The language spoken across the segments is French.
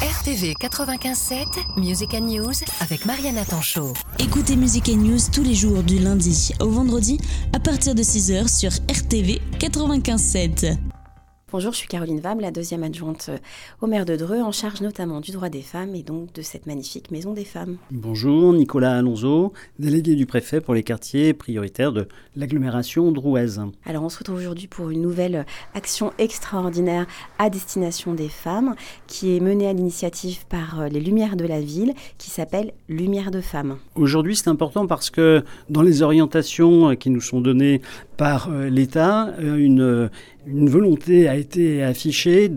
RTV 95.7, Music and News avec Mariana Tanchot. Écoutez Music and News tous les jours du lundi au vendredi à partir de 6h sur RTV 95.7. Bonjour, je suis Caroline Vab, la deuxième adjointe euh, au maire de Dreux, en charge notamment du droit des femmes et donc de cette magnifique maison des femmes. Bonjour, Nicolas Alonso, délégué du préfet pour les quartiers prioritaires de l'agglomération drouaise. Alors on se retrouve aujourd'hui pour une nouvelle action extraordinaire à destination des femmes qui est menée à l'initiative par euh, les Lumières de la ville qui s'appelle Lumière de femmes. Aujourd'hui c'est important parce que dans les orientations qui nous sont données par euh, l'État, une une volonté a été affichée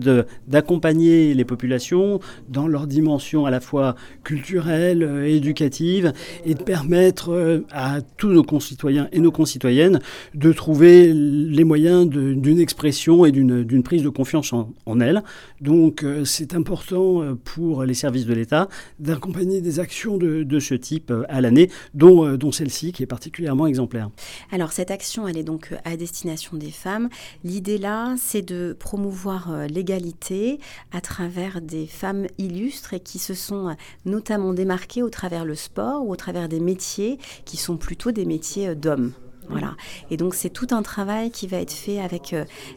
d'accompagner les populations dans leur dimension à la fois culturelle, euh, éducative, et de permettre euh, à tous nos concitoyens et nos concitoyennes de trouver les moyens d'une expression et d'une prise de confiance en, en elles. Donc euh, c'est important pour les services de l'État d'accompagner des actions de, de, ce type à l'année, dont, dont celle-ci qui est particulièrement exemplaire. Alors cette action, elle est donc à destination des femmes. L'idée là, c'est de promouvoir euh, l'égalité à travers des femmes illustres et qui se sont euh, notamment démarquées au travers le sport ou au travers des métiers qui sont plutôt des métiers euh, d'hommes. Voilà. Et donc c'est tout un travail qui va être fait avec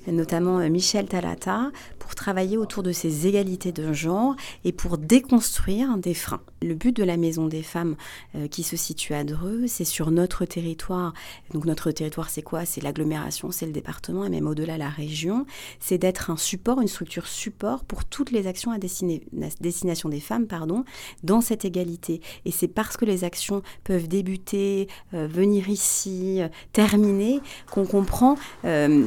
notamment Michel Talata pour travailler autour de ces égalités de genre et pour déconstruire des freins. Le but de la Maison des femmes euh, qui se situe à Dreux, c'est sur notre territoire. Donc notre territoire, c'est quoi? C'est l'agglomération, c'est le département et même au-delà la région. C'est d'être un support, une structure support pour toutes les actions à, destination des femmes, pardon, dans cette égalité. Et c'est parce que les actions peuvent débuter, euh, venir ici, euh, terminer, qu'on comprend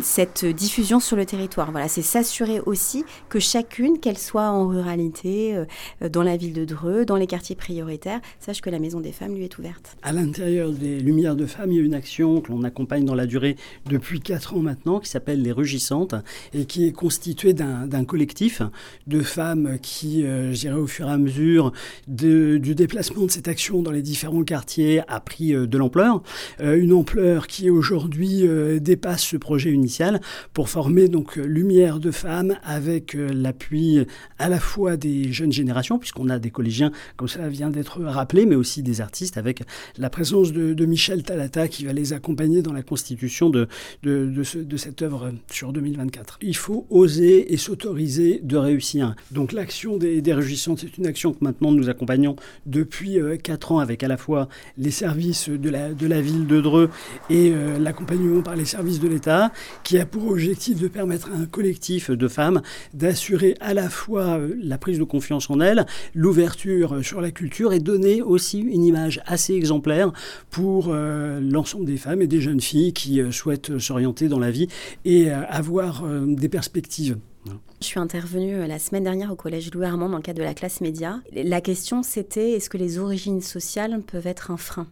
cette diffusion sur le territoire. Voilà, c'est s'assurer aussi que chacune, qu'elle soit en ruralité, dans la ville de Dreux, dans les quartiers prioritaire, sache que la Maison des Femmes lui est ouverte. À l'intérieur des Lumières de Femmes, il y a une action que l'on accompagne dans la durée depuis 4 ans maintenant, qui s'appelle Les Rugissantes, et qui est constituée d'un collectif de femmes qui, euh, je dirais au fur et à mesure de, du déplacement de cette action dans les différents quartiers, a pris euh, de l'ampleur. Euh, une ampleur qui aujourd'hui dépasse ce projet initial pour former donc Lumière de Femmes avec l'appui à la fois des jeunes générations, puisqu'on a des collégiens comme cela vient d'être rappelé, mais aussi des artistes avec la présence de, Michel Talata qui va les accompagner dans la constitution de, de, cette œuvre sur 2024. Il faut oser et s'autoriser de réussir. Donc l'action des, des réjouissantes, c'est une action que maintenant nous accompagnons depuis 4 euh, ans avec à la fois les services de la ville de Dreux et euh, l'accompagnement par les services de l'État, qui a pour objectif de permettre à un collectif de femmes d'assurer à la fois euh, la prise de confiance en elles, l'ouverture sur la culture et donner aussi une image assez exemplaire pour euh, l'ensemble des femmes et des jeunes filles qui euh, souhaitent s'orienter dans la vie et euh, avoir des perspectives. Je suis intervenue la semaine dernière au collège Louis Armand dans le cadre de la classe média. La question c'était est-ce que les origines sociales peuvent être un frein?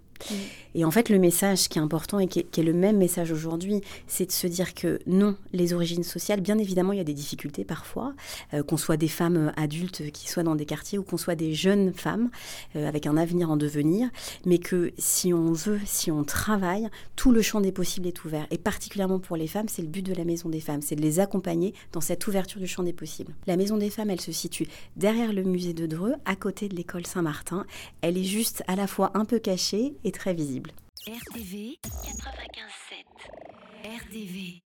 Et en fait, le message qui est important et qui est, le même message aujourd'hui, c'est de se dire que non, les origines sociales, bien évidemment, il y a des difficultés parfois, euh, qu'on soit des femmes euh, adultes qui soient dans des quartiers ou qu'on soit des jeunes femmes euh, avec un avenir en devenir, mais que si on veut, si on travaille, tout le champ des possibles est ouvert. Et particulièrement pour les femmes, c'est le but de la Maison des femmes, c'est de les accompagner dans cette ouverture du champ des possibles. La Maison des femmes, elle se situe derrière le musée de Dreux, à côté de l'école Saint-Martin. Elle est juste à la fois un peu cachée très visible. RTV 95.7 RTV